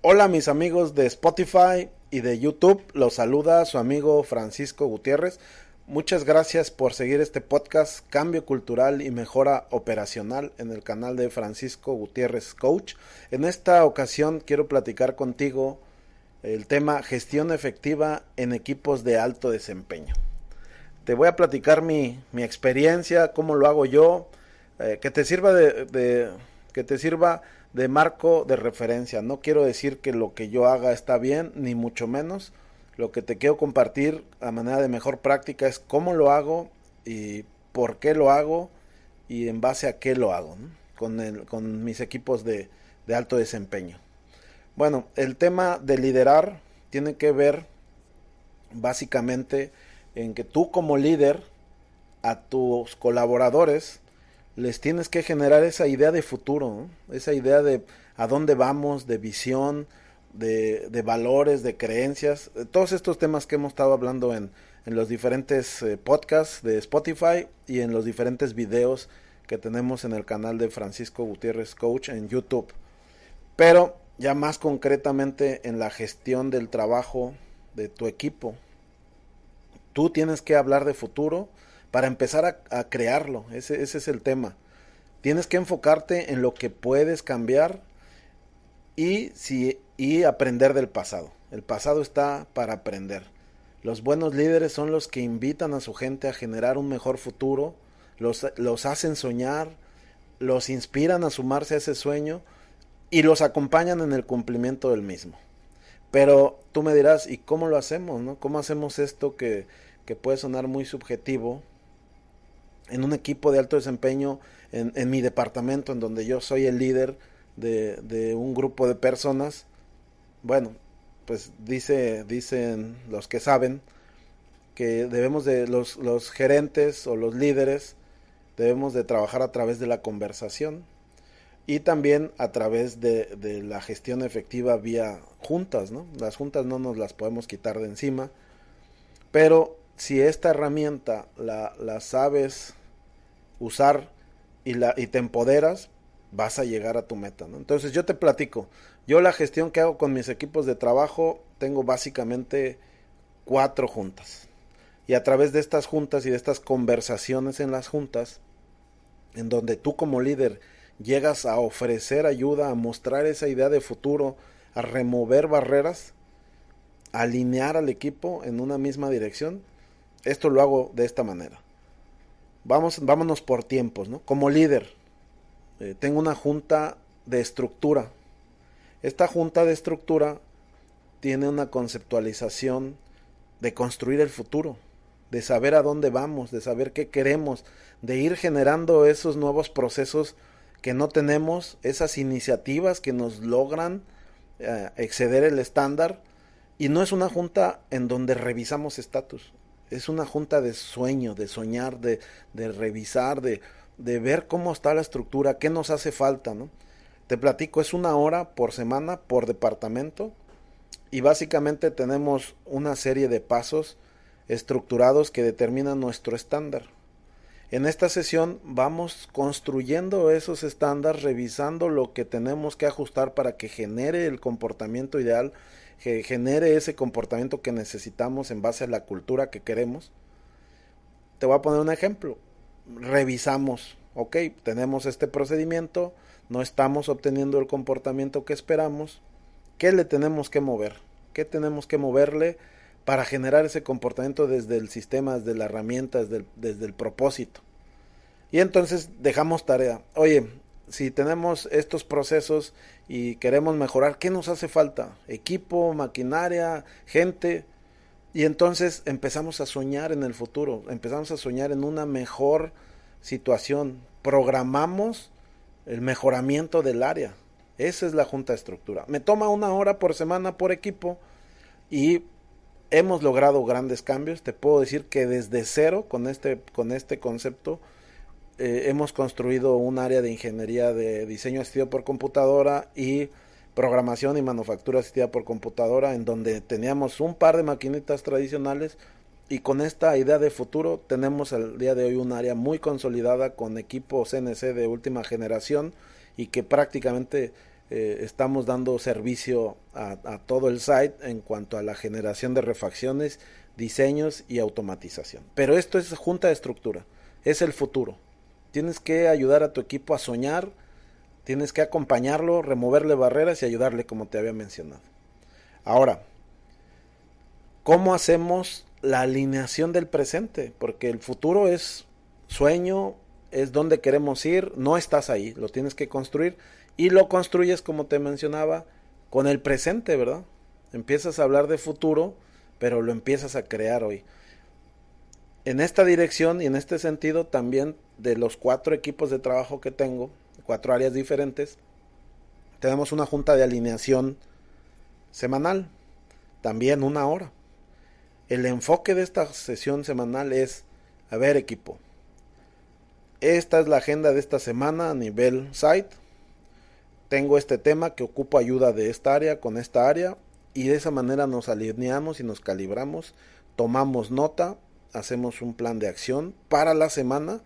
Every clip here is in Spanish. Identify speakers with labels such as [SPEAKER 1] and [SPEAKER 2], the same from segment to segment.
[SPEAKER 1] Hola mis amigos de Spotify y de YouTube, los saluda su amigo Francisco Gutiérrez. Muchas gracias por seguir este podcast Cambio Cultural y Mejora Operacional en el canal de Francisco Gutiérrez Coach. En esta ocasión quiero platicar contigo el tema gestión efectiva en equipos de alto desempeño. Te voy a platicar mi, experiencia, cómo lo hago yo, eh, que te sirva de que te sirva de marco de referencia. No quiero decir que lo que yo haga está bien, ni mucho menos. Lo que te quiero compartir a manera de mejor práctica es cómo lo hago y por qué lo hago y en base a qué lo hago con, el, con mis equipos de, de alto desempeño. Bueno, el tema de liderar tiene que ver básicamente en que tú como líder a tus colaboradores les tienes que generar esa idea de futuro, esa idea de a dónde vamos, de visión, de, valores, de creencias, todos estos temas que hemos estado hablando en, en los diferentes eh, podcasts de Spotify y en los diferentes videos que tenemos en el canal de Francisco Gutiérrez Coach en YouTube. Pero ya más concretamente en la gestión del trabajo de tu equipo, tú tienes que hablar de futuro, para empezar a, crearlo. Ese, ese es el tema. Tienes que enfocarte en lo que puedes cambiar y, y aprender del pasado. El pasado está para aprender. Los buenos líderes son los que invitan a su gente a generar un mejor futuro, los, los hacen soñar, los inspiran a sumarse a ese sueño y los acompañan en el cumplimiento del mismo. Pero tú me dirás, ¿y cómo lo hacemos? No? ¿Cómo hacemos esto que, que puede sonar muy subjetivo? En un equipo de alto desempeño en, en mi departamento, en donde yo soy el líder de, de, un grupo de personas, bueno, pues dice, dicen los que saben que debemos de, los, los gerentes o los líderes, debemos de trabajar a través de la conversación y también a través de, de, la gestión efectiva vía juntas, ¿no? Las juntas no nos las podemos quitar de encima, pero si esta herramienta la, la sabes usar y, la, y te empoderas, vas a llegar a tu meta. Entonces yo te platico, yo la gestión que hago con mis equipos de trabajo tengo básicamente cuatro juntas. Y a través de estas juntas y de estas conversaciones en las juntas, en donde tú como líder llegas a ofrecer ayuda, a mostrar esa idea de futuro, a remover barreras, a alinear al equipo en una misma dirección, esto lo hago de esta manera vamos, vámonos por tiempos, ¿no? Como líder, eh, tengo una junta de estructura. Esta junta de estructura tiene una conceptualización de construir el futuro, de saber a dónde vamos, de saber qué queremos, de ir generando esos nuevos procesos que no tenemos, esas iniciativas que nos logran eh, exceder el estándar. Y no es una junta en donde revisamos estatus, es una junta de sueño, de soñar, de, de revisar, de, de, ver cómo está la estructura, qué nos hace falta, ¿no? Te platico, es una hora por semana, por departamento, y básicamente tenemos una serie de pasos estructurados que determinan nuestro estándar. En esta sesión vamos construyendo esos estándares, revisando lo que tenemos que ajustar para que genere el comportamiento ideal que genere ese comportamiento que necesitamos en base a la cultura que queremos. Te voy a poner un ejemplo. Revisamos, ok, tenemos este procedimiento, no estamos obteniendo el comportamiento que esperamos. ¿Qué le tenemos que mover? ¿Qué tenemos que moverle para generar ese comportamiento desde el sistema, desde la herramienta, desde el, desde el propósito? Y entonces dejamos tarea. Oye, si tenemos estos procesos y queremos mejorar, ¿qué nos hace falta? Equipo, maquinaria, gente. Y entonces empezamos a soñar en el futuro, empezamos a soñar en una mejor situación. Programamos el mejoramiento del área. Esa es la junta de estructura. Me toma una hora por semana por equipo y hemos logrado grandes cambios. Te puedo decir que desde cero con este, con este concepto eh, hemos construido un área de ingeniería de diseño asistido por computadora y programación y manufactura asistida por computadora en donde teníamos un par de maquinitas tradicionales y con esta idea de futuro tenemos al día de hoy un área muy consolidada con equipo CNC de última generación y que prácticamente eh, estamos dando servicio a, a, todo el site en cuanto a la generación de refacciones, diseños y automatización. Pero esto es junta de estructura, es el futuro. Tienes que ayudar a tu equipo a soñar, tienes que acompañarlo, removerle barreras y ayudarle como te había mencionado. Ahora, ¿cómo hacemos la alineación del presente? Porque el futuro es sueño, es donde queremos ir, no estás ahí, lo tienes que construir y lo construyes, como te mencionaba, con el presente, ¿verdad? Empiezas a hablar de futuro, pero lo empiezas a crear hoy. En esta dirección y en este sentido también de los cuatro equipos de trabajo que tengo, cuatro áreas diferentes, tenemos una junta de alineación semanal, también una hora. El enfoque de esta sesión semanal es, a ver equipo, esta es la agenda de esta semana a nivel site, tengo este tema que ocupo ayuda de esta área con esta área y de esa manera nos alineamos y nos calibramos, tomamos nota, hacemos un plan de acción para la semana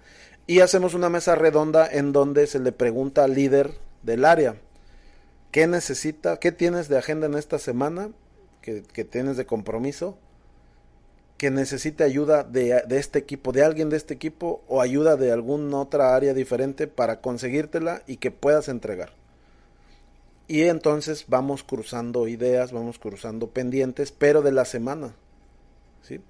[SPEAKER 1] y hacemos una mesa redonda en donde se le pregunta al líder del área qué necesita, qué tienes de agenda en esta semana, que, tienes de compromiso, que necesite ayuda de, de, este equipo, de alguien de este equipo o ayuda de alguna otra área diferente para conseguírtela y que puedas entregar. Y entonces vamos cruzando ideas, vamos cruzando pendientes, pero de la semana. ¿sí?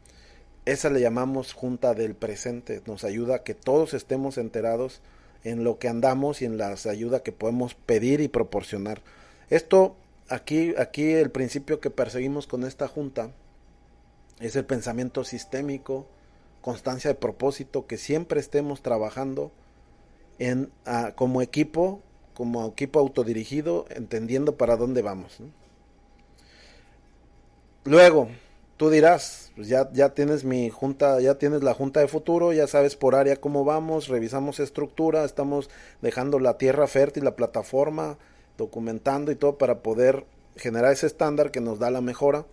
[SPEAKER 1] Esa le llamamos junta del presente. Nos ayuda a que todos estemos enterados en lo que andamos y en las ayudas que podemos pedir y proporcionar. Esto, aquí, aquí el principio que perseguimos con esta junta es el pensamiento sistémico, constancia de propósito, que siempre estemos trabajando en, ah, como equipo como equipo autodirigido, entendiendo para dónde vamos. Luego, tú dirás, pues ya, ya tienes mi junta, ya tienes la junta de futuro, ya sabes por área cómo vamos, revisamos estructura, estamos dejando la tierra fértil, la plataforma, documentando y todo para poder generar ese estándar que nos da la mejora.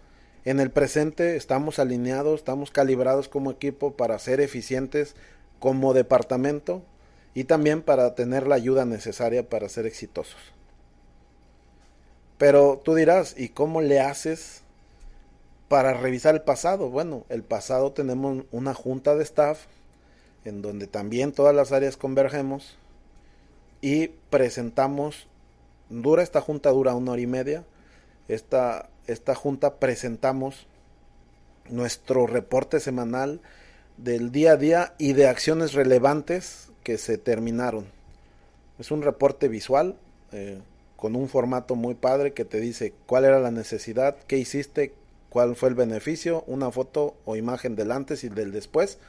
[SPEAKER 1] En el presente estamos alineados, estamos calibrados como equipo para ser eficientes como departamento y también para tener la ayuda necesaria para ser exitosos. Pero tú dirás, ¿y cómo le haces para revisar el pasado? Bueno, el pasado tenemos una junta de staff en donde también todas las áreas convergemos y presentamos, dura esta junta, dura una hora y media, esta, esta junta presentamos nuestro reporte semanal del día a día y de acciones relevantes que se terminaron. Es un reporte visual eh, con un formato muy padre que te dice cuál era la necesidad, qué hiciste, cuál fue el beneficio, una foto o imagen del antes y del después.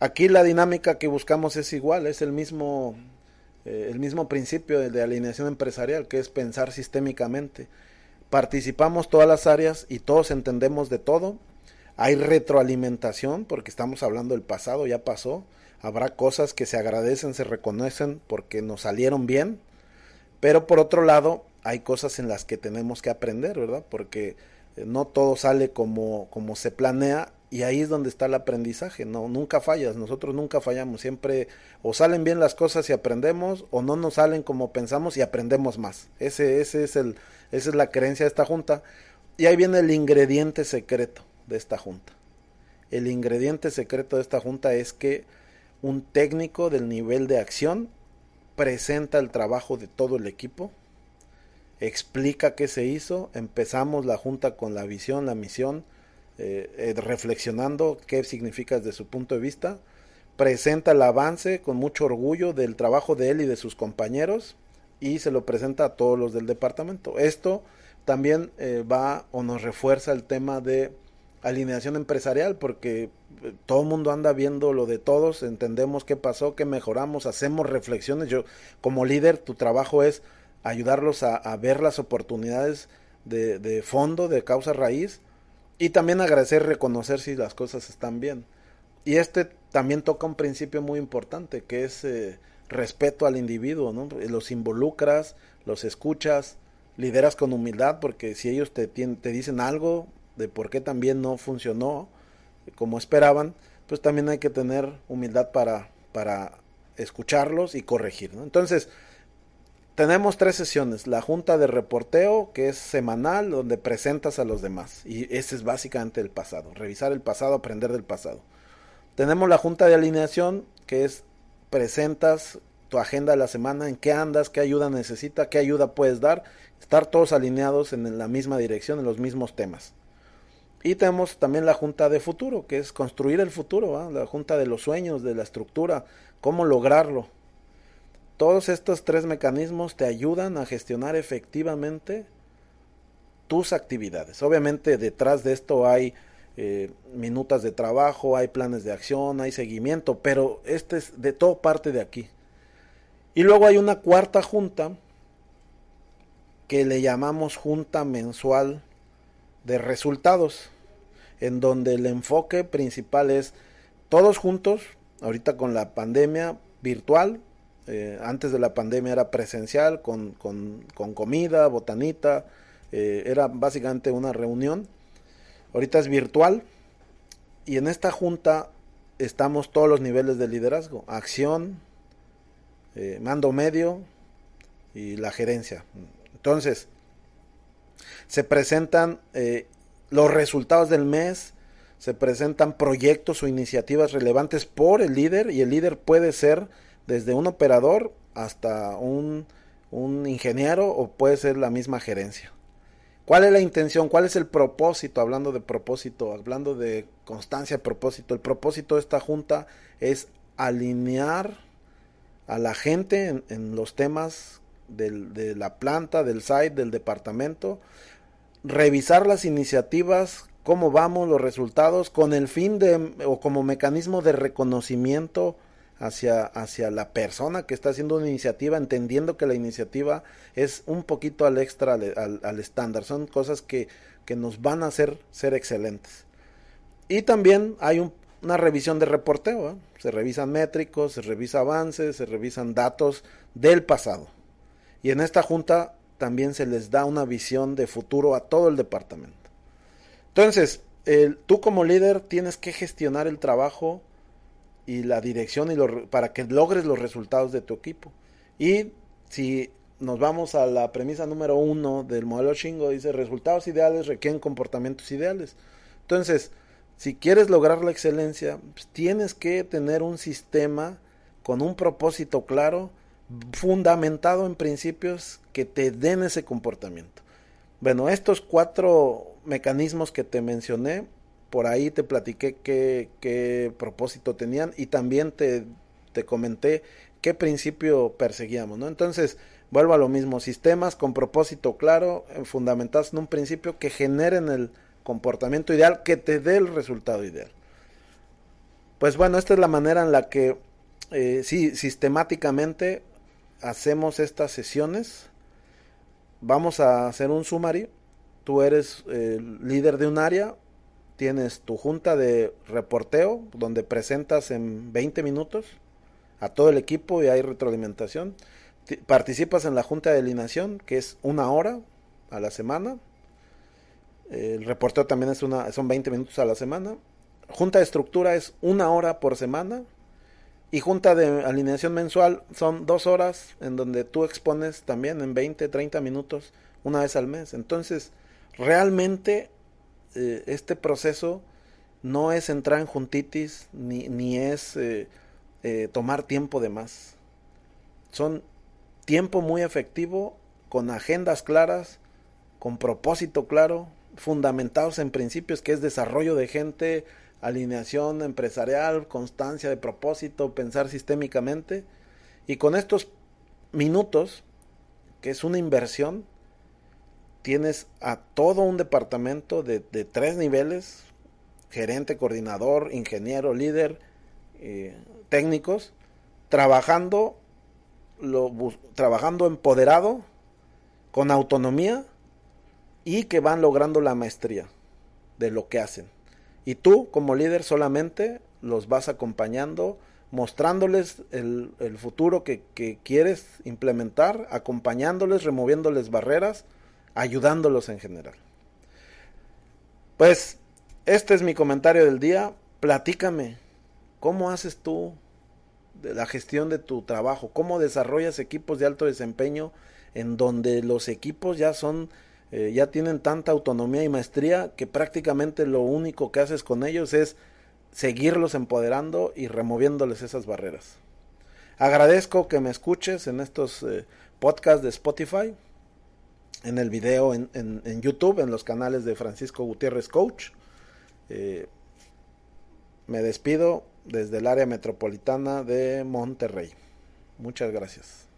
[SPEAKER 1] Aquí la dinámica que buscamos es igual, es el mismo, eh, el mismo principio de, de alineación empresarial, que es pensar sistémicamente. Participamos todas las áreas y todos entendemos de todo. Hay retroalimentación porque estamos hablando del pasado, ya pasó Habrá cosas que se agradecen, se reconocen porque nos salieron bien, pero por otro lado hay cosas en las que tenemos que aprender, ¿verdad? Porque no todo sale como, como se planea y ahí es donde está el aprendizaje, no, nunca fallas, nosotros nunca fallamos, siempre o salen bien las cosas y aprendemos o no nos salen como pensamos y aprendemos más. Ese, ese es el, esa es la creencia de esta junta y ahí viene el ingrediente secreto de esta junta. El ingrediente secreto de esta junta es que un técnico del nivel de acción presenta el trabajo de todo el equipo, explica qué se hizo, empezamos la junta con la visión, la misión, eh, eh, reflexionando qué significa desde su punto de vista, presenta el avance con mucho orgullo del trabajo de él y de sus compañeros y se lo presenta a todos los del departamento. Esto también eh, va o nos refuerza el tema de alineación empresarial porque todo el mundo anda viendo lo de todos, entendemos qué pasó, qué mejoramos, hacemos reflexiones. Yo como líder tu trabajo es ayudarlos a, ver las oportunidades de, fondo, de causa raíz, y también agradecer, reconocer si las cosas están bien. Y este también toca un principio muy importante, que es eh, respeto al individuo, ¿no? Los involucras, los escuchas, lideras con humildad, porque si ellos te, te dicen algo de por qué también no funcionó como esperaban, pues también hay que tener humildad para, para escucharlos y corregir. Entonces, tenemos tres sesiones. La junta de reporteo, que es semanal, donde presentas a los demás. Y ese es básicamente el pasado. Revisar el pasado, aprender del pasado. Tenemos la junta de alineación, que es presentas tu agenda de la semana, en qué andas, qué ayuda necesita, qué ayuda puedes dar, estar todos alineados en la misma dirección, en los mismos temas. Y tenemos también la junta de futuro, que es construir el futuro, la junta de los sueños, de la estructura, cómo lograrlo. Todos estos tres mecanismos te ayudan a gestionar efectivamente tus actividades. Obviamente detrás de esto hay eh, minutas de trabajo, hay planes de acción, hay seguimiento, pero este es de todo parte de aquí. Y luego hay una cuarta junta que le llamamos junta mensual de resultados, en donde el enfoque principal es todos juntos, ahorita con la pandemia virtual, eh, antes de la pandemia era presencial, con, con, comida, botanita, eh, era básicamente una reunión, ahorita es virtual, y en esta junta estamos todos los niveles de liderazgo, acción, eh, mando medio y la gerencia. Entonces, se presentan los resultados del mes, se presentan proyectos o iniciativas relevantes por el líder y el líder puede ser desde un operador hasta un, un ingeniero o puede ser la misma gerencia. ¿Cuál es la intención? ¿Cuál es el propósito? Hablando de propósito, hablando de constancia propósito. El propósito de esta junta es alinear a la gente en, los temas de la planta, del site, del departamento, revisar las iniciativas, cómo vamos, los resultados, con el fin de, o como mecanismo de reconocimiento hacia, hacia la persona que está haciendo una iniciativa, entendiendo que la iniciativa es un poquito al extra, al, estándar, son cosas que, que nos van a hacer ser excelentes. Y también hay un una revisión de reporteo. ¿eh? Se revisan métricos, se revisa avances, se revisan datos del pasado. Y en esta junta también se les da una visión de futuro a todo el departamento. Entonces, tú como líder tienes que gestionar el trabajo y la dirección y para que logres los resultados de tu equipo. Y si nos vamos a la premisa número uno del modelo Shingo, dice resultados ideales requieren comportamientos ideales. Entonces, si quieres lograr la excelencia, pues, tienes que tener un sistema con un propósito claro, fundamentado en principios que te den ese comportamiento. Bueno, estos cuatro mecanismos que te mencioné, por ahí te platiqué qué, propósito tenían y también te, te comenté qué principio perseguíamos, ¿no? Entonces, vuelvo a lo mismo, sistemas con propósito claro, eh, fundamentados en un principio que generen el, comportamiento ideal que te dé el resultado ideal. Pues bueno, esta es la manera en la que eh, sí, sistemáticamente hacemos estas sesiones. Vamos a hacer un sumario. Tú eres líder de un área, tienes tu junta de reporteo donde presentas en 20 minutos a todo el equipo y hay retroalimentación. Participas en la junta de alineación, que es una hora a la semana el reporteo también es una, son 20 minutos a la semana. Junta de estructura es una hora por semana. Y junta de alineación mensual son dos horas en donde tú expones también en 20, 30 minutos una vez al mes. Entonces, realmente eh, este proceso no es entrar en juntitis ni, ni es eh, eh, tomar tiempo de más. Son tiempo muy efectivo, con agendas claras, con propósito claro, fundamentados en principios que es desarrollo de gente, alineación empresarial, constancia de propósito, pensar sistémicamente. Y con estos minutos, que es una inversión, tienes a todo un departamento de, tres niveles, gerente, coordinador, ingeniero, líder, eh, técnicos, trabajando, lo, trabajando empoderado con autonomía y que van logrando la maestría de lo que hacen. Y tú como líder solamente los vas acompañando, mostrándoles el, futuro que, que, quieres implementar, acompañándoles, removiéndoles barreras, ayudándolos en general. Pues este es mi comentario del día. Platícame, ¿cómo haces tú de la gestión de tu trabajo? ¿Cómo desarrollas equipos de alto desempeño en donde los equipos ya son eh, ya tienen tanta autonomía y maestría que prácticamente lo único que haces con ellos es seguirlos empoderando y removiéndoles esas barreras. Agradezco que me escuches en estos eh, podcasts de Spotify, en el video en, YouTube, en los canales de Francisco Gutiérrez Coach. Eh, me despido desde el área metropolitana de Monterrey. Muchas gracias.